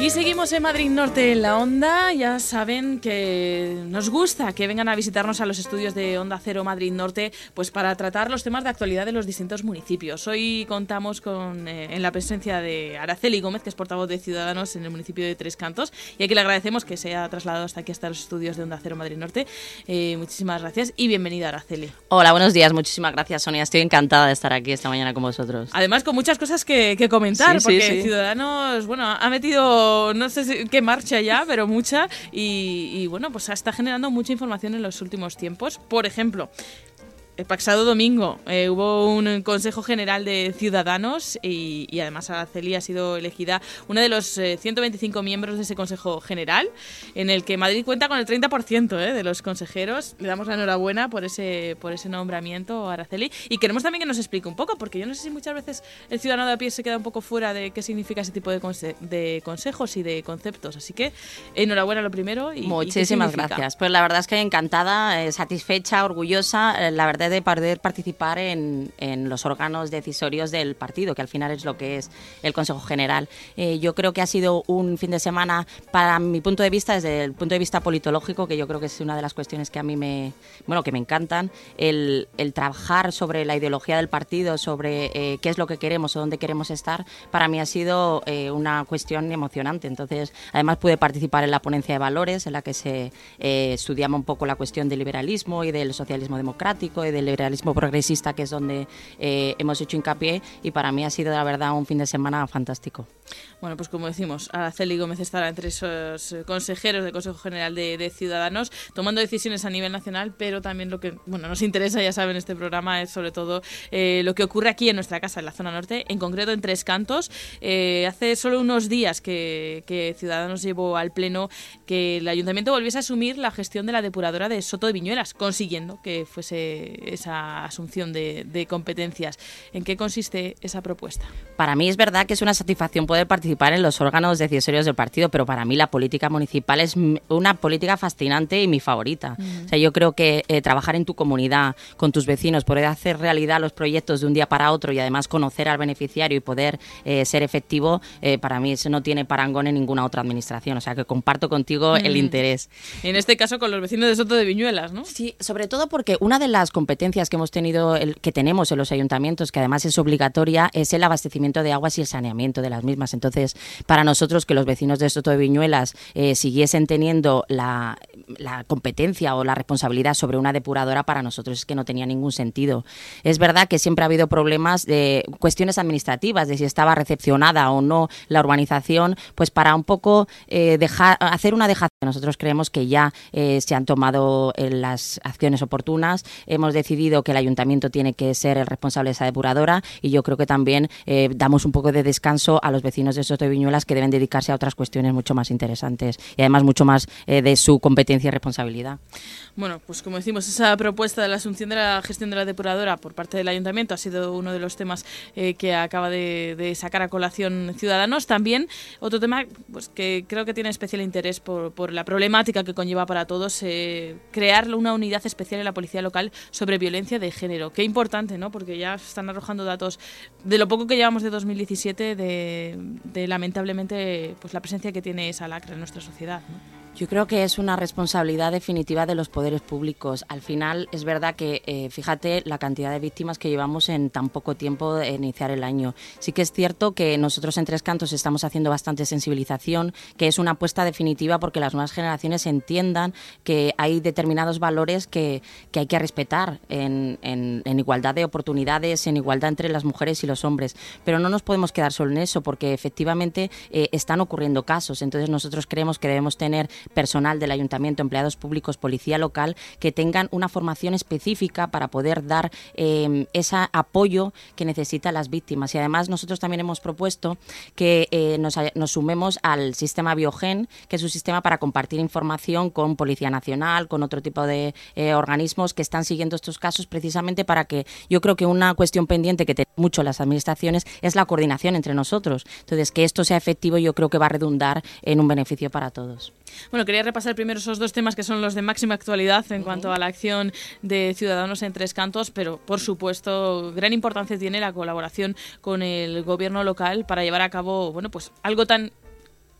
Y seguimos en Madrid Norte en la Onda. Ya saben que nos gusta que vengan a visitarnos a los estudios de Onda Cero Madrid Norte, pues para tratar los temas de actualidad de los distintos municipios. Hoy contamos con eh, en la presencia de Araceli Gómez, que es portavoz de Ciudadanos en el municipio de Tres Cantos, y aquí le agradecemos que se haya trasladado hasta aquí hasta los estudios de Onda Cero Madrid Norte. Eh, muchísimas gracias y bienvenida Araceli. Hola, buenos días. Muchísimas gracias, Sonia. Estoy encantada de estar aquí esta mañana con vosotros. Además, con muchas cosas que, comentar, porque Ciudadanos, bueno, ha metido no sé qué marcha ya, pero mucha. Y, bueno, pues está generando mucha información en los últimos tiempos. Por ejemplo, el pasado domingo eh, hubo un Consejo General de Ciudadanos y, además Araceli ha sido elegida una de los 125 eh, miembros de ese Consejo General, en el que Madrid cuenta con el 30% eh, de los consejeros. Le damos la enhorabuena por ese, por ese nombramiento, Araceli. Y queremos también que nos explique un poco, porque yo no sé si muchas veces el ciudadano de a pie se queda un poco fuera de qué significa ese tipo de, de consejos y de conceptos. Así que enhorabuena lo primero. Y, Muchísimas gracias. Pues la verdad es que encantada, satisfecha, orgullosa. La verdad de poder participar en, en, los órganos decisorios del partido, que al final es lo que es el Consejo General. Eh, yo creo que ha sido un fin de semana, para mi punto de vista, desde el punto de vista politológico, que yo creo que es una de las cuestiones que a mí me, bueno, que me encantan, el, el trabajar sobre la ideología del partido, sobre eh, qué es lo que queremos o dónde queremos estar, para mí ha sido eh, una cuestión emocionante. Entonces, además pude participar en la ponencia de valores, en la que se estudiaba un poco la cuestión del liberalismo y del socialismo democrático y del liberalismo progresista, que es donde eh, hemos hecho hincapié, y para mí ha sido, la verdad, un fin de semana fantástico. Bueno, pues como decimos, Araceli Gómez estará entre esos consejeros del Consejo General de, Ciudadanos, tomando decisiones a nivel nacional, pero también lo que bueno nos interesa, ya saben, este programa es sobre todo eh, lo que ocurre aquí en nuestra casa, en la zona norte, en concreto en Tres Cantos. Eh, hace solo unos días que, Ciudadanos llevó al Pleno que el Ayuntamiento volviese a asumir la gestión de la depuradora de Soto de Viñuelas, consiguiendo que fuese esa asunción de, de competencias. ¿En qué consiste esa propuesta? Para mí es verdad que es una satisfacción poder participar en los órganos decisorios del partido, pero para mí la política municipal es una política fascinante y mi favorita. O sea, yo creo que eh, trabajar en tu comunidad, con tus vecinos, poder hacer realidad los proyectos de un día para otro y además conocer al beneficiario y poder eh, ser efectivo, eh, para mí eso no tiene parangón en ninguna otra administración. O sea, que comparto contigo el interés. En este caso con los vecinos de Soto de Viñuelas, ¿no? Sí, sobre todo porque una de las competencias que hemos tenido, el, que tenemos en los ayuntamientos, que además es obligatoria, es el abastecimiento de aguas y el saneamiento de las mismas. Entonces, para nosotros que los vecinos de Soto de Viñuelas eh, siguiesen teniendo la, competencia o la responsabilidad sobre una depuradora, para nosotros es que no tenía ningún sentido. Es verdad que siempre ha habido problemas de cuestiones administrativas, de si estaba recepcionada o no la urbanización, pues para un poco eh, dejar, hacer una dejación. Nosotros creemos que ya eh, se han tomado las acciones oportunas, hemos decidido que el ayuntamiento tiene que ser el responsable de esa depuradora y yo creo que también damos un poco de descanso a los vecinos de Soto de Viñuelas que deben dedicarse a otras cuestiones mucho más interesantes y además mucho más eh, de su competencia y responsabilidad. Bueno, pues como decimos, esa propuesta de la asunción de la gestión de la depuradora por parte del ayuntamiento ha sido uno de los temas eh, que acaba de, sacar a colación Ciudadanos. También otro tema pues, que creo que tiene especial interés por, la problemática que conlleva para todos, eh, crear una unidad especial en la policía local sobre violencia de género. Qué importante, ¿no? Porque ya están arrojando datos de lo poco que llevamos de 2017 de, de lamentablemente pues la presencia que tiene esa lacra en nuestra sociedad. Yo creo que es una responsabilidad definitiva de los poderes públicos. Al final es verdad que, eh, fíjate, la cantidad de víctimas que llevamos en tan poco tiempo de iniciar el año. Sí que es cierto que nosotros en Tres Cantos estamos haciendo bastante sensibilización, que es una apuesta definitiva porque las nuevas generaciones entiendan que hay determinados valores que, hay que respetar en, en, igualdad de oportunidades, en igualdad entre las mujeres y los hombres. Pero no nos podemos quedar solo en eso porque efectivamente eh, están ocurriendo casos. Entonces nosotros creemos que debemos tener personal del ayuntamiento, empleados públicos, policía local, que tengan una formación específica para poder dar eh, ese apoyo que necesitan las víctimas. Y además nosotros también hemos propuesto que eh, nos, sumemos al sistema Biogen, que es un sistema para compartir información con Policía Nacional, con otro tipo de eh, organismos que están siguiendo estos casos precisamente para que yo creo que una cuestión pendiente que tienen mucho las administraciones es la coordinación entre nosotros. Entonces, que esto sea efectivo yo creo que va a redundar en un beneficio para todos. Bueno, quería repasar primero esos dos temas que son los de máxima actualidad en cuanto a la acción de Ciudadanos en Tres Cantos, pero por supuesto, gran importancia tiene la colaboración con el gobierno local para llevar a cabo, bueno, pues algo tan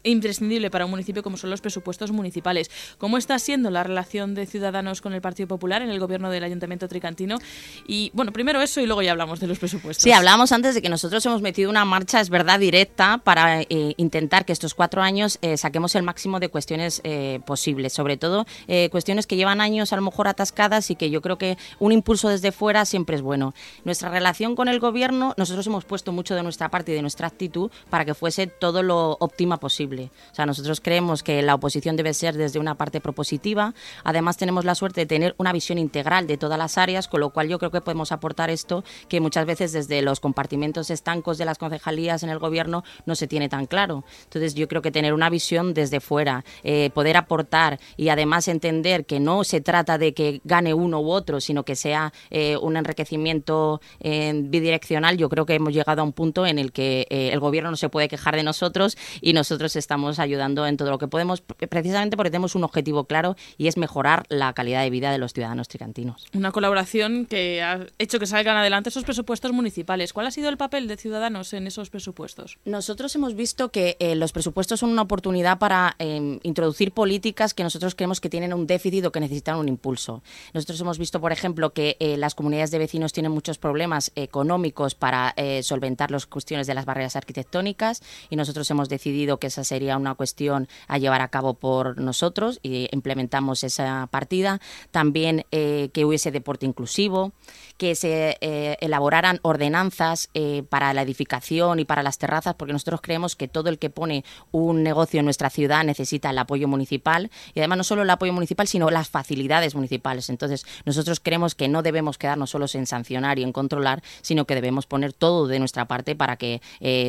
imprescindible para un municipio como son los presupuestos municipales. ¿Cómo está siendo la relación de Ciudadanos con el Partido Popular en el gobierno del Ayuntamiento Tricantino? Y bueno, primero eso y luego ya hablamos de los presupuestos. Sí, hablábamos antes de que nosotros hemos metido una marcha, es verdad, directa para eh, intentar que estos cuatro años eh, saquemos el máximo de cuestiones eh, posibles, sobre todo cuestiones que llevan años a lo mejor atascadas y que yo creo que un impulso desde fuera siempre es bueno. Nuestra relación con el gobierno, nosotros hemos puesto mucho de nuestra parte y de nuestra actitud para que fuese todo lo óptima posible. O sea, nosotros creemos que la oposición debe ser desde una parte propositiva. Además, tenemos la suerte de tener una visión integral de todas las áreas, con lo cual yo creo que podemos aportar esto que muchas veces desde los compartimentos estancos de las concejalías en el gobierno no se tiene tan claro. Entonces, yo creo que tener una visión desde fuera, eh, poder aportar y además entender que no se trata de que gane uno u otro, sino que sea eh, un enriquecimiento eh, bidireccional, yo creo que hemos llegado a un punto en el que el gobierno no se puede quejar de nosotros y nosotros estamos ayudando en todo lo que podemos, precisamente porque tenemos un objetivo claro y es mejorar la calidad de vida de los ciudadanos tricantinos. Una colaboración que ha hecho que salgan adelante esos presupuestos municipales. ¿Cuál ha sido el papel de Ciudadanos en esos presupuestos? Nosotros hemos visto que eh, los presupuestos son una oportunidad para em, introducir políticas que nosotros creemos que tienen un déficit o que necesitan un impulso. Nosotros hemos visto, por ejemplo, que eh, las comunidades de vecinos tienen muchos problemas económicos para eh, solventar las cuestiones de las barreras arquitectónicas y nosotros hemos decidido que esas sería una cuestión a llevar a cabo por nosotros y implementamos esa partida. También eh, que hubiese deporte inclusivo, que se eh, elaboraran ordenanzas eh, para la edificación y para las terrazas, porque nosotros creemos que todo el que pone un negocio en nuestra ciudad necesita el apoyo municipal y además no solo el apoyo municipal, sino las facilidades municipales. Entonces, nosotros creemos que no debemos quedarnos solos en sancionar y en controlar, sino que debemos poner todo de nuestra parte para que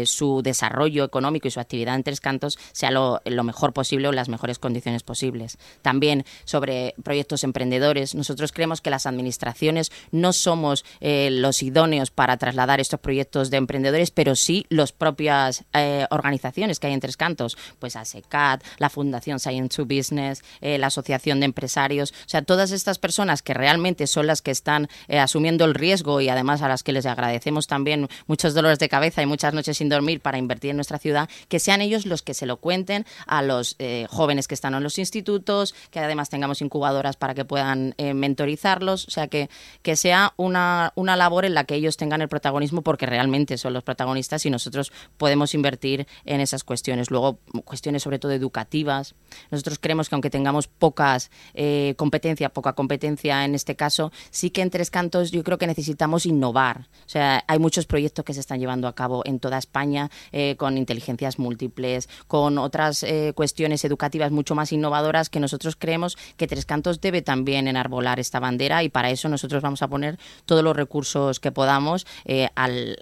su desarrollo económico y su actividad en Tres Cantos sea lo, mejor posible o las mejores condiciones posibles. También sobre proyectos emprendedores, nosotros creemos que las administraciones no somos eh, los idóneos para trasladar estos proyectos de emprendedores, pero sí las propias eh, organizaciones que hay en Tres Cantos, pues ASECAT, la Fundación Science to Business, eh, la Asociación de Empresarios, o sea, todas estas personas que realmente son las que están asumiendo el riesgo y además a las que les agradecemos también muchos dolores de cabeza y muchas noches sin dormir para invertir en nuestra ciudad, que sean ellos los que se lo cuenten a los eh, jóvenes que están en los institutos, que además tengamos incubadoras para que puedan eh, mentorizarlos, o sea, que, que sea una, una labor en la que ellos tengan el protagonismo porque realmente son los protagonistas y nosotros podemos invertir en esas cuestiones. Luego, cuestiones sobre todo educativas. Nosotros creemos que aunque tengamos pocas eh, poca competencia en este caso, sí que en Tres Cantos yo creo que necesitamos innovar. O sea, hay muchos proyectos que se están llevando a cabo en toda España con inteligencias múltiples, con otras eh, cuestiones educativas mucho más innovadoras que nosotros creemos que Tres Cantos debe también enarbolar esta bandera y para eso nosotros vamos a poner todos los recursos que podamos eh, al,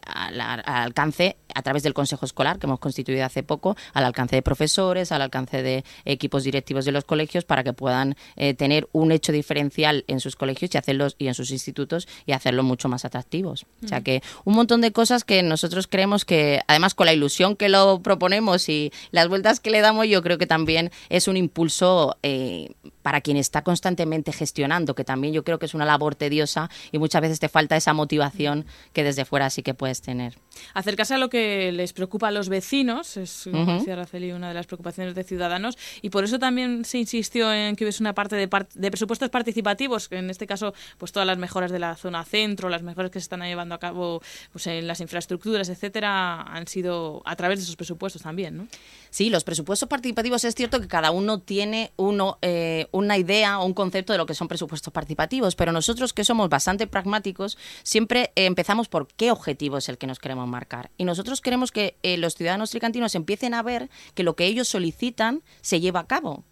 alcance a través del Consejo Escolar que hemos constituido hace poco, al alcance de profesores, al alcance de equipos directivos de los colegios para que puedan eh, tener un hecho diferencial en sus colegios y hacerlos y en sus institutos y hacerlo mucho más atractivos. O sea que un montón de cosas que nosotros creemos que además con la ilusión que lo proponemos y las vueltas que le damos yo creo que también es un impulso eh, para quien está constantemente gestionando, que también yo creo que es una labor tediosa y muchas veces te falta esa motivación que desde fuera sí que puedes tener. Acercarse a lo que les preocupa a los vecinos, es, decía una de las preocupaciones de Ciudadanos, y por eso también se insistió en que hubiese una parte de, de presupuestos participativos, que en este caso, pues todas las mejoras de la zona centro, las mejoras que se están llevando a cabo pues, en las infraestructuras, etcétera, han sido a través de esos presupuestos también, ¿no? Sí, los presupuestos participativos es cierto que cada uno tiene uno, eh, una idea o un concepto de lo que son presupuestos participativos, pero nosotros que somos bastante pragmáticos siempre empezamos por qué objetivo es el que nos queremos marcar. Y nosotros queremos que eh, los ciudadanos tricantinos empiecen a ver que lo que ellos solicitan se lleva a cabo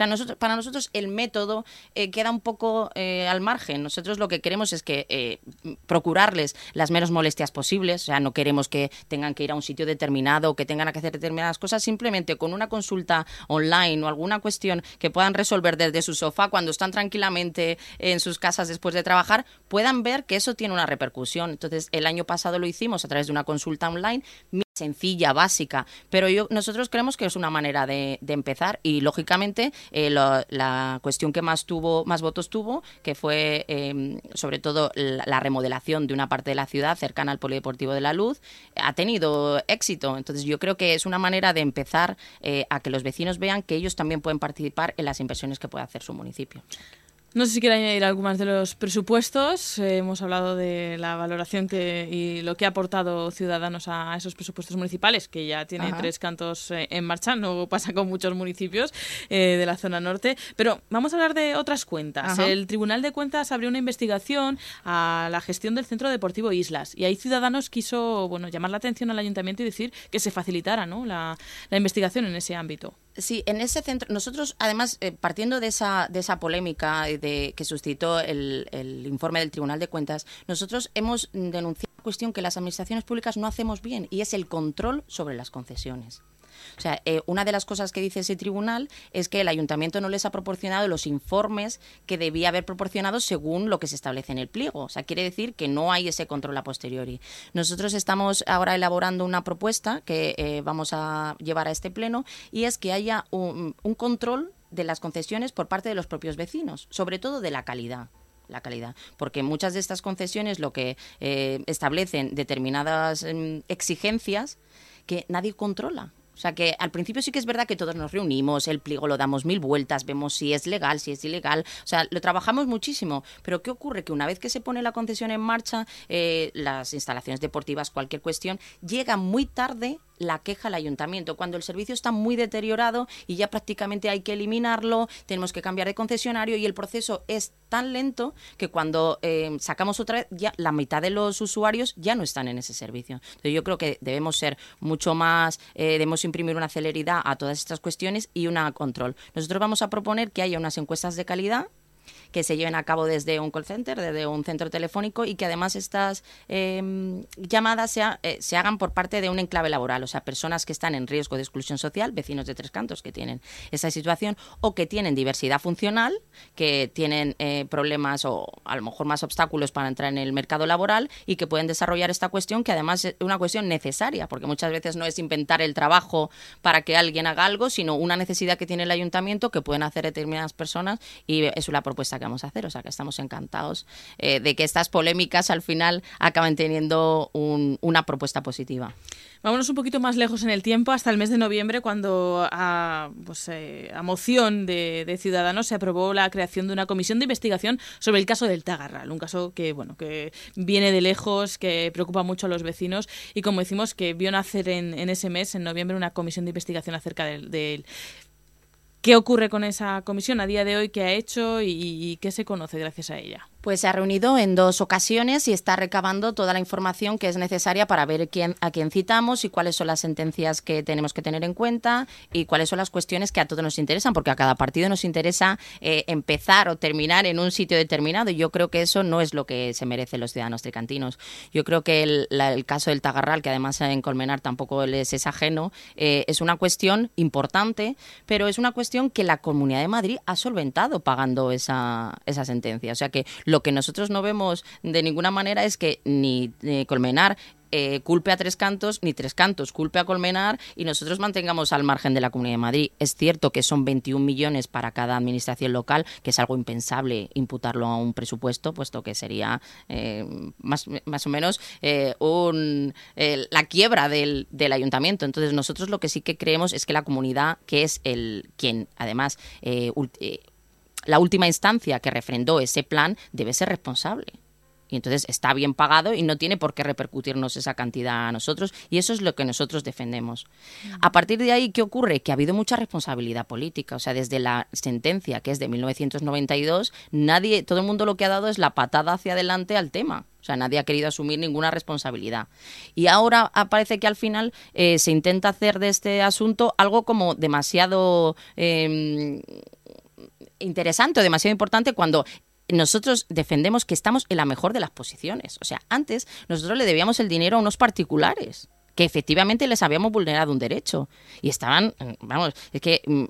sea, nosotros, para nosotros el método eh, queda un poco eh, al margen. Nosotros lo que queremos es que eh, procurarles las menos molestias posibles. O sea, no queremos que tengan que ir a un sitio determinado o que tengan que hacer determinadas cosas. Simplemente con una consulta online o alguna cuestión que puedan resolver desde su sofá cuando están tranquilamente en sus casas después de trabajar, puedan ver que eso tiene una repercusión. Entonces, el año pasado lo hicimos a través de una consulta online sencilla, básica, pero yo, nosotros creemos que es una manera de, empezar y lógicamente eh, la cuestión que más tuvo, más votos tuvo, que fue em, sobre todo la, remodelación de una parte de la ciudad cercana al Polideportivo de la Luz, ha tenido éxito. Entonces yo creo que es una manera de empezar eh, a que los vecinos vean que ellos también pueden participar en las inversiones que puede hacer su municipio. No sé si quiere añadir algo más de los presupuestos. Eh, hemos hablado de la valoración que, y lo que ha aportado Ciudadanos a esos presupuestos municipales, que ya tiene tres cantos eh, en marcha, no pasa con muchos municipios eh, de la zona norte. Pero vamos a hablar de otras cuentas. El Tribunal de Cuentas abrió una investigación a la gestión del Centro Deportivo Islas y ahí Ciudadanos quiso bueno, llamar la atención al ayuntamiento y decir que se facilitara ¿no? la, la investigación en ese ámbito. Sí, en ese centro, nosotros además, eh, partiendo de esa, de esa polémica de, que suscitó el, el, informe del Tribunal de Cuentas, nosotros hemos denunciado la cuestión que las administraciones públicas no hacemos bien y es el control sobre las concesiones. O sea, eh, una de las cosas que dice ese tribunal es que el ayuntamiento no les ha proporcionado los informes que debía haber proporcionado según lo que se establece en el pliego. O sea, quiere decir que no hay ese control a posteriori. Nosotros estamos ahora elaborando una propuesta que eh, vamos a llevar a este pleno y es que haya un, control de las concesiones por parte de los propios vecinos, sobre todo de la calidad la calidad. Porque muchas de estas concesiones lo que eh, establecen determinadas em, exigencias que nadie controla. O sea que al principio sí que es verdad que todos nos reunimos, el pliego lo damos mil vueltas, vemos si es legal, si es ilegal. O sea, lo trabajamos muchísimo. Pero ¿qué ocurre? Que una vez que se pone la concesión en marcha, eh, las instalaciones deportivas, cualquier cuestión, llega muy tarde la queja al ayuntamiento, cuando el servicio está muy deteriorado y ya prácticamente hay que eliminarlo, tenemos que cambiar de concesionario y el proceso es tan lento que cuando eh, sacamos otra vez, ya la mitad de los usuarios ya no están en ese servicio. Entonces yo creo que debemos ser mucho más, eh, debemos imprimir una celeridad a todas estas cuestiones y una control. Nosotros vamos a proponer que haya unas encuestas de calidad que se lleven a cabo desde un call center, desde un centro telefónico y que además estas em, llamadas eh, se hagan por parte de un enclave laboral, o sea, personas que están en riesgo de exclusión social, vecinos de Tres Cantos que tienen esa situación o que tienen diversidad funcional, que tienen eh, problemas o a lo mejor más obstáculos para entrar en el mercado laboral y que pueden desarrollar esta cuestión que además es una cuestión necesaria, porque muchas veces no es inventar el trabajo para que alguien haga algo, sino una necesidad que tiene el ayuntamiento que pueden hacer determinadas personas y es la propuesta que vamos a hacer. O sea que estamos encantados eh, de que estas polémicas al final acaben teniendo una propuesta positiva. Vámonos un poquito más lejos en el tiempo, hasta el mes de noviembre, cuando a, pues, eh, a moción de, Ciudadanos se aprobó la creación de una comisión de investigación sobre el caso del Tagarral, un caso que bueno que viene de lejos, que preocupa mucho a los vecinos y como decimos que vio nacer en, ese mes, en noviembre, una comisión de investigación acerca del ¿Qué ocurre con esa comisión a día de hoy? ¿Qué ha hecho y, qué se conoce gracias a ella? Pues se ha reunido en dos ocasiones y está recabando toda la información que es necesaria para ver quién, a quién citamos y cuáles son las sentencias que tenemos que tener en cuenta y cuáles son las cuestiones que a todos nos interesan, porque a cada partido nos interesa eh, empezar o terminar en un sitio determinado y yo creo que eso no es lo que se merecen los ciudadanos tricantinos. Yo creo que el, caso del Tagarral, que además en Colmenar tampoco les es ajeno, eh, es una cuestión importante, pero es una cuestión que la Comunidad de Madrid ha solventado pagando esa, esa sentencia. O sea que lo que nosotros no vemos de ninguna manera es que ni Colmenar eh, culpe a Tres Cantos, ni Tres Cantos culpe a Colmenar y nosotros mantengamos al margen de la Comunidad de Madrid. Es cierto que son 21 millones para cada administración local, que es algo impensable imputarlo a un presupuesto, puesto que sería eh, más, más, o menos eh, un, la quiebra del, del, ayuntamiento. Entonces nosotros lo que sí que creemos es que la comunidad, que es el quien además la última instancia que refrendó ese plan debe ser responsable. Y entonces está bien pagado y no tiene por qué repercutirnos esa cantidad a nosotros. Y eso es lo que nosotros defendemos. A partir de ahí, ¿qué ocurre? Que ha habido mucha responsabilidad política. O sea, desde la sentencia, que es de 1992, nadie, todo el mundo lo que ha dado es la patada hacia adelante al tema. O sea, nadie ha querido asumir ninguna responsabilidad. Y ahora parece que al final eh, se intenta hacer de este asunto algo como demasiado... Em, interesante o demasiado importante cuando nosotros defendemos que estamos en la mejor de las posiciones. O sea, antes nosotros le debíamos el dinero a unos particulares que efectivamente les habíamos vulnerado un derecho. Y estaban, vamos, es que mm,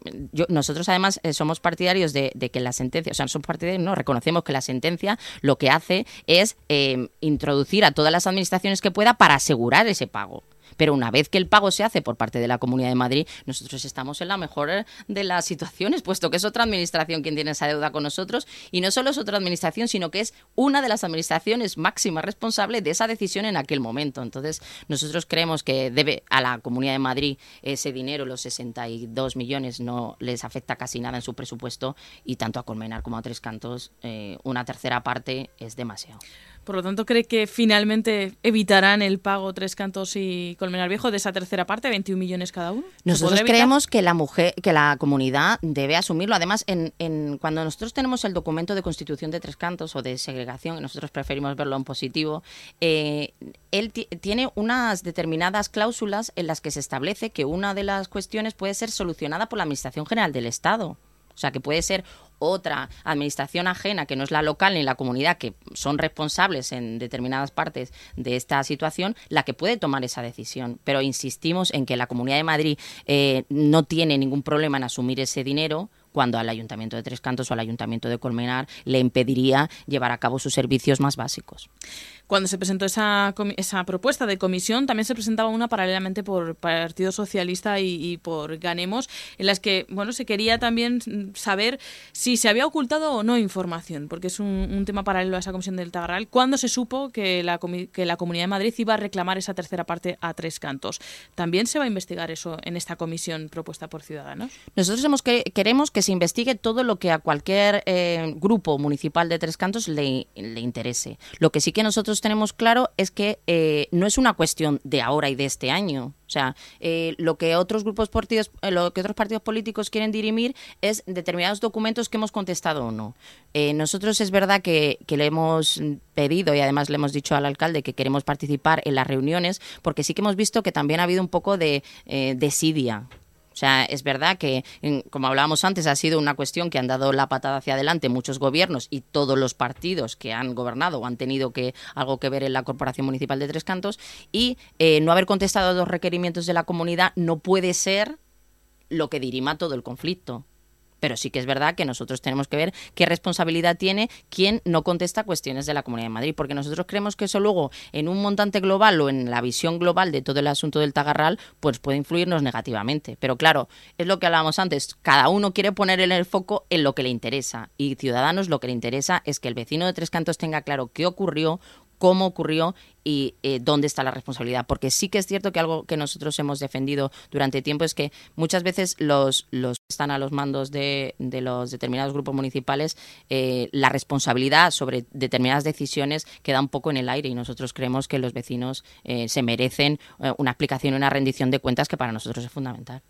nosotros además eh, somos partidarios de, que la sentencia, o sea, somos partidarios, no, reconocemos que la sentencia lo que hace es eh, introducir a todas las administraciones que pueda para asegurar ese pago Pero una vez que el pago se hace por parte de la Comunidad de Madrid, nosotros estamos en la mejor de las situaciones, puesto que es otra administración quien tiene esa deuda con nosotros y no solo es otra administración, sino que es una de las administraciones máximas responsables de esa decisión en aquel momento. Entonces, nosotros creemos que debe a la Comunidad de Madrid ese dinero, los 62 millones, no les afecta casi nada en su presupuesto y tanto a Colmenar como a Tres Cantos, eh, una tercera parte es demasiado. Por lo tanto, ¿cree que finalmente evitarán el pago Tres Cantos y Colmenar Viejo de esa tercera parte, 21 millones cada uno? Nosotros creemos que la mujer, que la comunidad debe asumirlo. Además, en, cuando nosotros tenemos el documento de constitución de Tres Cantos o de segregación, y nosotros preferimos verlo en positivo, eh, él tiene unas determinadas cláusulas en las que se establece que una de las cuestiones puede ser solucionada por la Administración General del Estado. O sea, que puede ser otra administración ajena que no es la local ni la comunidad, que son responsables en determinadas partes de esta situación, la que puede tomar esa decisión. Pero insistimos en que la Comunidad de Madrid eh, no tiene ningún problema en asumir ese dinero cuando al Ayuntamiento de Tres Cantos o al Ayuntamiento de Colmenar le impediría llevar a cabo sus servicios más básicos. Cuando se presentó esa, esa propuesta de comisión, también se presentaba una paralelamente por Partido Socialista y, por Ganemos, en las que bueno se quería también saber si se había ocultado o no información, porque es un, tema paralelo a esa comisión del Tagarral. ¿Cuándo se supo que la, que la Comunidad de Madrid iba a reclamar esa tercera parte a tres cantos? ¿También se va a investigar eso en esta comisión propuesta por Ciudadanos? Nosotros hemos que, queremos que se investigue todo lo que a cualquier eh, grupo municipal de tres cantos le, le interese. Lo que sí que nosotros tenemos claro es que eh, no es una cuestión de ahora y de este año. O sea, eh, lo que otros grupos partidos, eh, lo que otros partidos políticos quieren dirimir es determinados documentos que hemos contestado o no. nosotros es verdad que, le hemos pedido y además le hemos dicho al alcalde que queremos participar en las reuniones porque sí que hemos visto que también ha habido un poco de desidia sea, es verdad que, como hablábamos antes, ha sido una cuestión que han dado la patada hacia adelante muchos gobiernos y todos los partidos que han gobernado o han tenido que algo que ver en la Corporación Municipal de Tres Cantos y eh, no haber contestado a los requerimientos de la comunidad no puede ser lo que dirima todo el conflicto. Pero sí que es verdad que nosotros tenemos que ver qué responsabilidad tiene quien no contesta cuestiones de la Comunidad de Madrid, porque nosotros creemos que eso luego en un montante global o en la visión global de todo el asunto del Tagarral, pues puede influirnos negativamente. Pero claro, es lo que hablábamos antes, cada uno quiere poner el foco en lo que le interesa y Ciudadanos lo que le interesa es que el vecino de Tres Cantos tenga claro qué ocurrió, cómo ocurrió y eh, dónde está la responsabilidad. Porque sí que es cierto que algo que nosotros hemos defendido durante tiempo es que muchas veces los, los están a los mandos de, de los determinados grupos municipales, eh, la responsabilidad sobre determinadas decisiones queda un poco en el aire y nosotros creemos que los vecinos eh, se merecen una explicación y una rendición de cuentas que para nosotros es fundamental.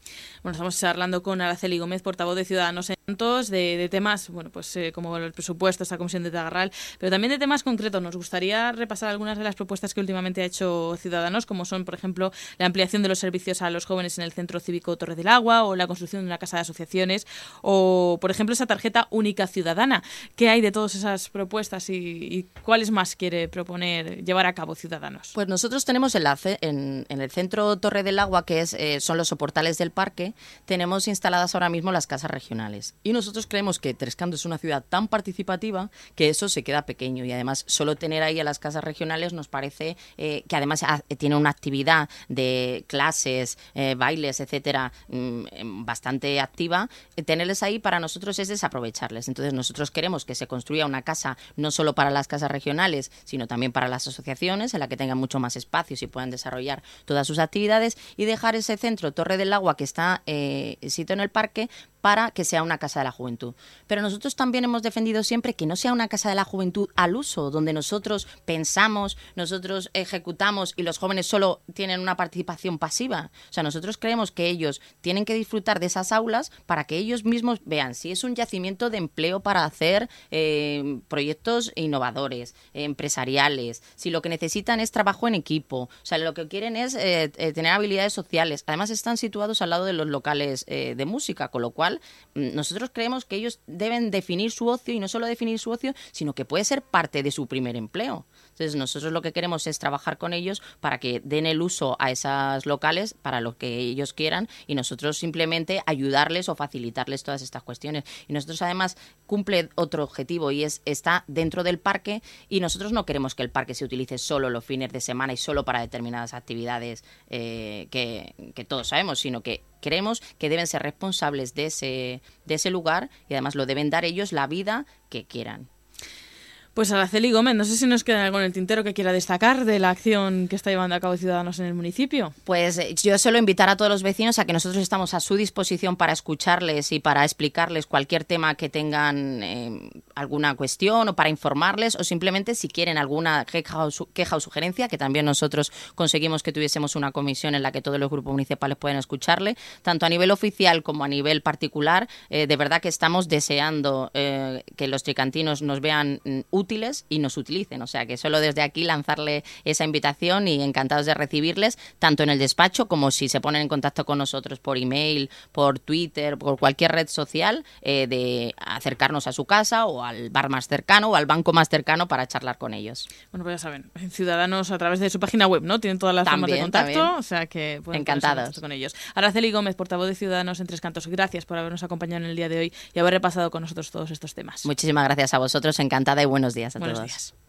Bueno, estamos hablando con Araceli Gómez, portavoz de Ciudadanos Santos, de, de temas, bueno, pues como el presupuesto, esta comisión de Tagarral, pero también de temas concretos. Nos gustaría repasar algunas de las propuestas que últimamente ha hecho Ciudadanos, como son, por ejemplo, la ampliación de los servicios a los jóvenes en el Centro Cívico Torre del Agua o la construcción de una casa de asociaciones o, por ejemplo, esa tarjeta única ciudadana. ¿Qué hay de todas esas propuestas y, cuáles más quiere proponer llevar a cabo Ciudadanos? Pues nosotros tenemos en, en, el Centro Torre del Agua, que es, eh, son los soportales del parque, tenemos instaladas ahora mismo las casas regionales. Y nosotros creemos que Trescando es una ciudad tan participativa que eso se queda pequeño y además solo tener ahí a las casas regionales nos parece eh, que además tiene una actividad de clases, eh, bailes, etcétera, mm, bastante activa, eh, tenerles ahí para nosotros es desaprovecharles. Entonces nosotros queremos que se construya una casa no solo para las casas regionales, sino también para las asociaciones, en la que tengan mucho más espacios y puedan desarrollar todas sus actividades y dejar ese centro Torre del Agua que está eh, en el parque para que sea una casa de la juventud. Pero nosotros también hemos defendido siempre que no sea una casa de la juventud al uso, donde nosotros pensamos, nosotros ejecutamos y los jóvenes solo tienen una participación pasiva. O sea, nosotros creemos que ellos tienen que disfrutar de esas aulas para que ellos mismos vean si es un yacimiento de empleo para hacer eh, proyectos innovadores, empresariales, si lo que necesitan es trabajo en equipo, o sea, lo que quieren es eh, eh, tener habilidades sociales. Además, están situados al lado de los locales de música, con lo cual mm, nosotros creemos que ellos deben definir su ocio y no solo definir su ocio, sino que puede ser parte de su primer empleo. Entonces nosotros lo que queremos es trabajar con ellos para que den el uso a esas locales para lo que ellos quieran y nosotros simplemente ayudarles o facilitarles todas estas cuestiones. Y nosotros además cumple otro objetivo y es está dentro del parque y nosotros no queremos que el parque se utilice solo los fines de semana y solo para determinadas actividades eh, que, todos sabemos, sino que creemos que deben ser responsables de ese, de ese lugar y además lo deben dar ellos la vida que quieran. Pues Araceli Gómez, no sé si nos queda algo en el tintero que quiera destacar de la acción que está llevando a cabo Ciudadanos en el municipio. Pues eh, yo suelo invitar a todos los vecinos a que nosotros estamos a su disposición para escucharles y para explicarles cualquier tema que tengan eh, alguna cuestión o para informarles o simplemente si quieren alguna queja o, sugerencia, que también nosotros conseguimos que tuviésemos una comisión en la que todos los grupos municipales pueden escucharle, tanto a nivel oficial como a nivel particular. Eh, de verdad que estamos deseando que los tricantinos nos vean mm, útiles y nos utilicen. O sea que solo desde aquí lanzarle esa invitación y encantados de recibirles, tanto en el despacho como si se ponen en contacto con nosotros por email, por Twitter, por cualquier red social, eh, de acercarnos a su casa o al bar más cercano o al banco más cercano para charlar con ellos. Bueno, pues ya saben, Ciudadanos a través de su página web, ¿no? Tienen todas las formas de contacto, o sea que pueden encantados con ellos. Araceli Gómez, portavoz de Ciudadanos en Tres Cantos, gracias por habernos acompañado en el día de hoy y haber repasado con nosotros todos estos temas. Muchísimas gracias a vosotros, encantada y buenos días a Buenos todos. Días.